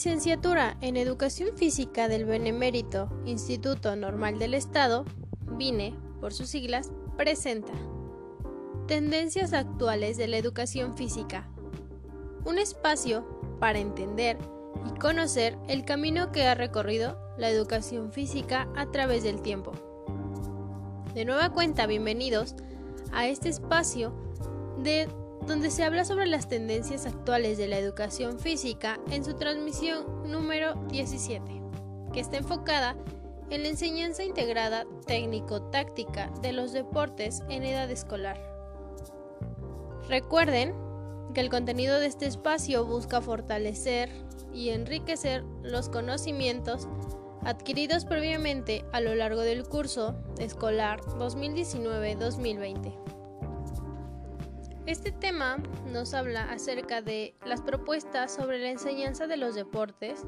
licenciatura en Educación Física del Benemérito Instituto Normal del Estado, BINE por sus siglas, presenta Tendencias actuales de la educación física. Un espacio para entender y conocer el camino que ha recorrido la educación física a través del tiempo. De nueva cuenta, bienvenidos a este espacio de donde se habla sobre las tendencias actuales de la educación física en su transmisión número 17, que está enfocada en la enseñanza integrada técnico-táctica de los deportes en edad escolar. Recuerden que el contenido de este espacio busca fortalecer y enriquecer los conocimientos adquiridos previamente a lo largo del curso escolar 2019-2020. Este tema nos habla acerca de las propuestas sobre la enseñanza de los deportes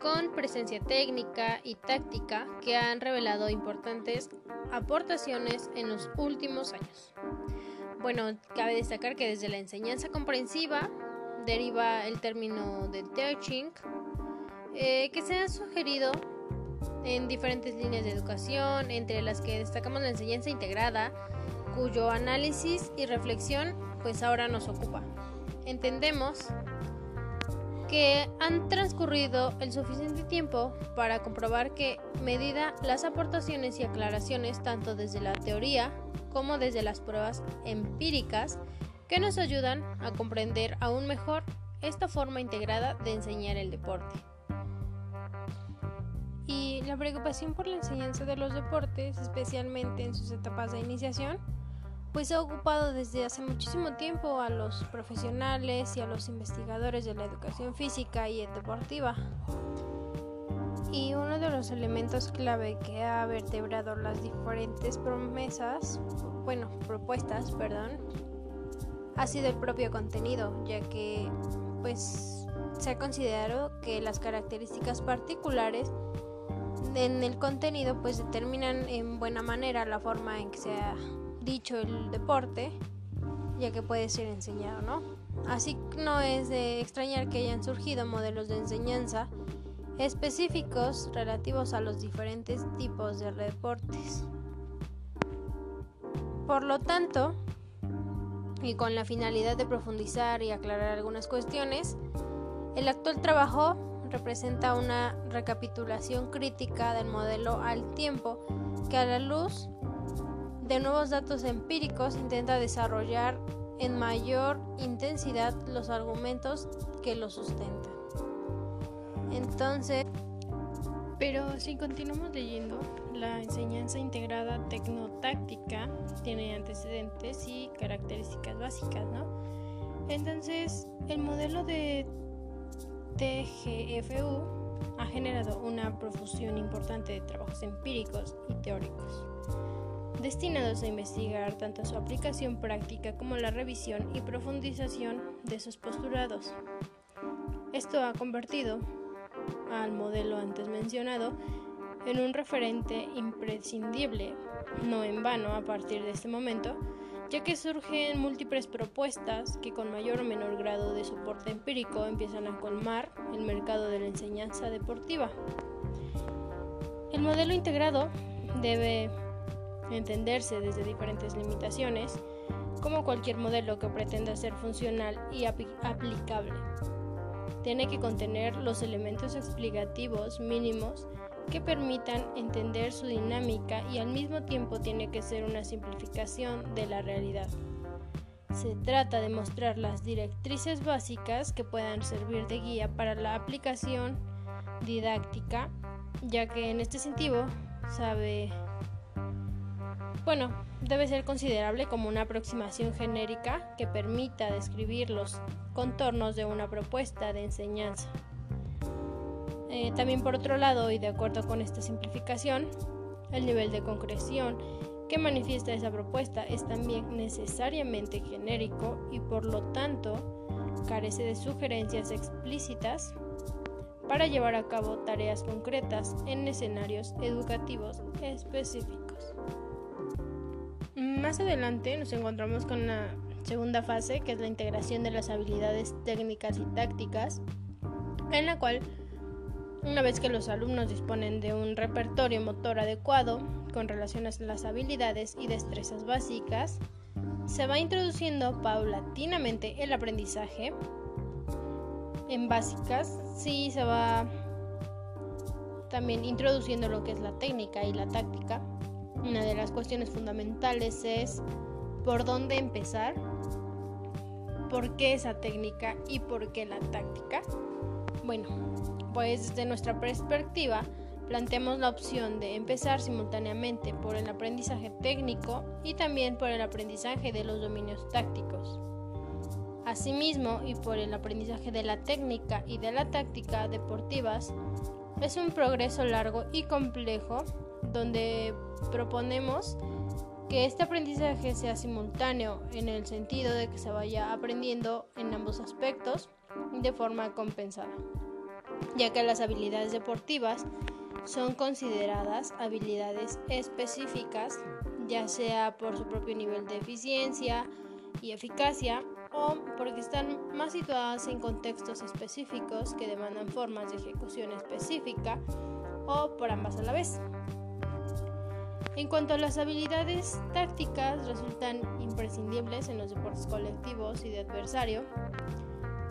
con presencia técnica y táctica que han revelado importantes aportaciones en los últimos años. Bueno, cabe destacar que desde la enseñanza comprensiva deriva el término de teaching, eh, que se ha sugerido en diferentes líneas de educación, entre las que destacamos la enseñanza integrada, cuyo análisis y reflexión pues ahora nos ocupa. Entendemos que han transcurrido el suficiente tiempo para comprobar que, medida las aportaciones y aclaraciones tanto desde la teoría como desde las pruebas empíricas, que nos ayudan a comprender aún mejor esta forma integrada de enseñar el deporte. Y la preocupación por la enseñanza de los deportes, especialmente en sus etapas de iniciación, pues ha ocupado desde hace muchísimo tiempo a los profesionales y a los investigadores de la educación física y deportiva. Y uno de los elementos clave que ha vertebrado las diferentes promesas, bueno, propuestas, perdón, ha sido el propio contenido, ya que pues se ha considerado que las características particulares en el contenido pues determinan en buena manera la forma en que se ha dicho el deporte, ya que puede ser enseñado, ¿no? Así no es de extrañar que hayan surgido modelos de enseñanza específicos relativos a los diferentes tipos de deportes. Por lo tanto, y con la finalidad de profundizar y aclarar algunas cuestiones, el actual trabajo representa una recapitulación crítica del modelo al tiempo que a la luz de nuevos datos empíricos intenta desarrollar en mayor intensidad los argumentos que lo sustentan. Entonces, pero si continuamos leyendo, la enseñanza integrada tecnotáctica tiene antecedentes y características básicas, ¿no? Entonces, el modelo de TGFU ha generado una profusión importante de trabajos empíricos y teóricos destinados a investigar tanto su aplicación práctica como la revisión y profundización de sus postulados. Esto ha convertido al modelo antes mencionado en un referente imprescindible, no en vano a partir de este momento, ya que surgen múltiples propuestas que con mayor o menor grado de soporte empírico empiezan a colmar el mercado de la enseñanza deportiva. El modelo integrado debe entenderse desde diferentes limitaciones, como cualquier modelo que pretenda ser funcional y aplicable. Tiene que contener los elementos explicativos mínimos que permitan entender su dinámica y al mismo tiempo tiene que ser una simplificación de la realidad. Se trata de mostrar las directrices básicas que puedan servir de guía para la aplicación didáctica, ya que en este sentido sabe bueno, debe ser considerable como una aproximación genérica que permita describir los contornos de una propuesta de enseñanza. Eh, también por otro lado, y de acuerdo con esta simplificación, el nivel de concreción que manifiesta esa propuesta es también necesariamente genérico y por lo tanto carece de sugerencias explícitas para llevar a cabo tareas concretas en escenarios educativos específicos. Más adelante nos encontramos con la segunda fase, que es la integración de las habilidades técnicas y tácticas, en la cual una vez que los alumnos disponen de un repertorio motor adecuado con relación a las habilidades y destrezas básicas, se va introduciendo paulatinamente el aprendizaje. En básicas sí se va también introduciendo lo que es la técnica y la táctica. Una de las cuestiones fundamentales es por dónde empezar, por qué esa técnica y por qué la táctica. Bueno, pues desde nuestra perspectiva, planteamos la opción de empezar simultáneamente por el aprendizaje técnico y también por el aprendizaje de los dominios tácticos. Asimismo, y por el aprendizaje de la técnica y de la táctica deportivas, es un progreso largo y complejo donde proponemos que este aprendizaje sea simultáneo en el sentido de que se vaya aprendiendo en ambos aspectos de forma compensada, ya que las habilidades deportivas son consideradas habilidades específicas, ya sea por su propio nivel de eficiencia y eficacia o porque están más situadas en contextos específicos que demandan formas de ejecución específica o por ambas a la vez. En cuanto a las habilidades tácticas, resultan imprescindibles en los deportes colectivos y de adversario,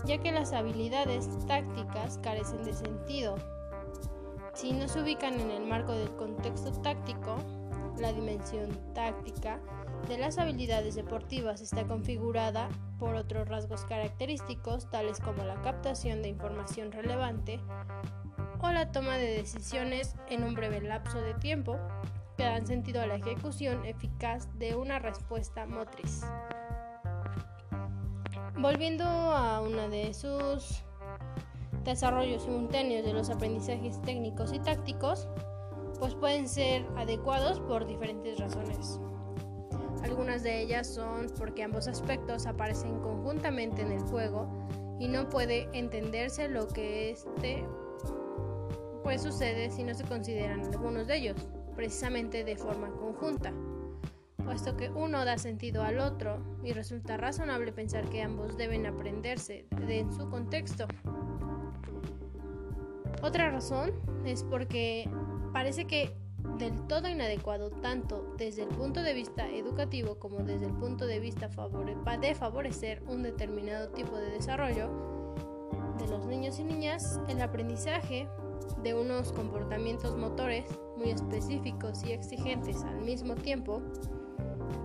ya que las habilidades tácticas carecen de sentido. Si no se ubican en el marco del contexto táctico, la dimensión táctica de las habilidades deportivas está configurada por otros rasgos característicos tales como la captación de información relevante o la toma de decisiones en un breve lapso de tiempo que dan sentido a la ejecución eficaz de una respuesta motriz. Volviendo a uno de sus desarrollos simultáneos de los aprendizajes técnicos y tácticos, pues pueden ser adecuados por diferentes razones. Algunas de ellas son porque ambos aspectos aparecen conjuntamente en el juego y no puede entenderse lo que este pues sucede si no se consideran algunos de ellos, precisamente de forma conjunta, puesto que uno da sentido al otro y resulta razonable pensar que ambos deben aprenderse en su contexto. Otra razón es porque parece que del todo inadecuado tanto desde el punto de vista educativo como desde el punto de vista de favorecer un determinado tipo de desarrollo de los niños y niñas, el aprendizaje de unos comportamientos motores muy específicos y exigentes al mismo tiempo,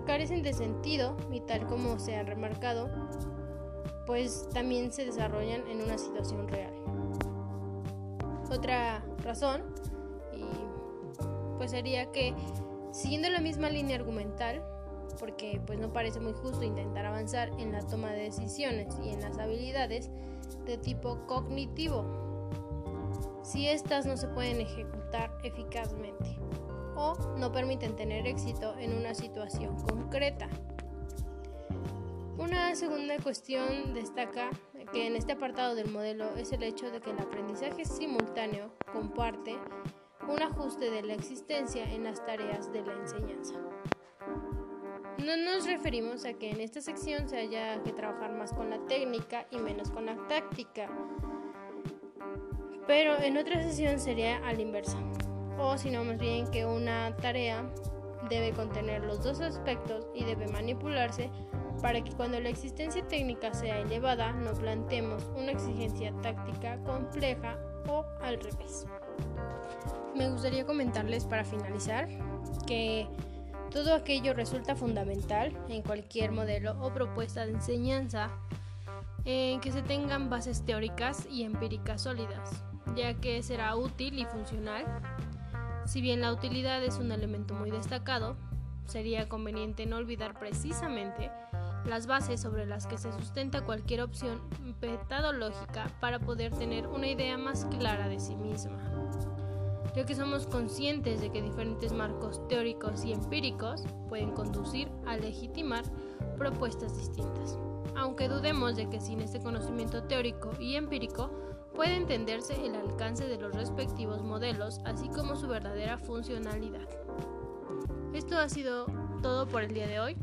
carecen de sentido y tal como se ha remarcado, pues también se desarrollan en una situación real. Otra razón pues sería que siguiendo la misma línea argumental, porque pues no parece muy justo intentar avanzar en la toma de decisiones y en las habilidades de tipo cognitivo si éstas no se pueden ejecutar eficazmente o no permiten tener éxito en una situación concreta. Una segunda cuestión destaca que en este apartado del modelo es el hecho de que el aprendizaje simultáneo comparte un ajuste de la existencia en las tareas de la enseñanza. No nos referimos a que en esta sección se haya que trabajar más con la técnica y menos con la táctica, pero en otra sesión sería a la inversa, o si no más bien que una tarea debe contener los dos aspectos y debe manipularse para que cuando la existencia técnica sea elevada no planteemos una exigencia táctica compleja o al revés. Me gustaría comentarles para finalizar que todo aquello resulta fundamental en cualquier modelo o propuesta de enseñanza en que se tengan bases teóricas y empíricas sólidas, ya que será útil y funcional. Si bien la utilidad es un elemento muy destacado, sería conveniente no olvidar precisamente las bases sobre las que se sustenta cualquier opción metodológica para poder tener una idea más clara de sí misma ya que somos conscientes de que diferentes marcos teóricos y empíricos pueden conducir a legitimar propuestas distintas, aunque dudemos de que sin este conocimiento teórico y empírico puede entenderse el alcance de los respectivos modelos, así como su verdadera funcionalidad. Esto ha sido todo por el día de hoy.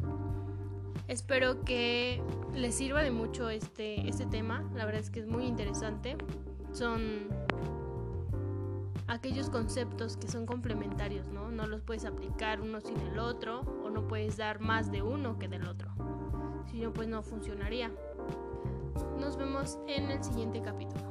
Espero que les sirva de mucho este, este tema, la verdad es que es muy interesante son aquellos conceptos que son complementarios, ¿no? No los puedes aplicar uno sin el otro o no puedes dar más de uno que del otro. Si no, pues no funcionaría. Nos vemos en el siguiente capítulo.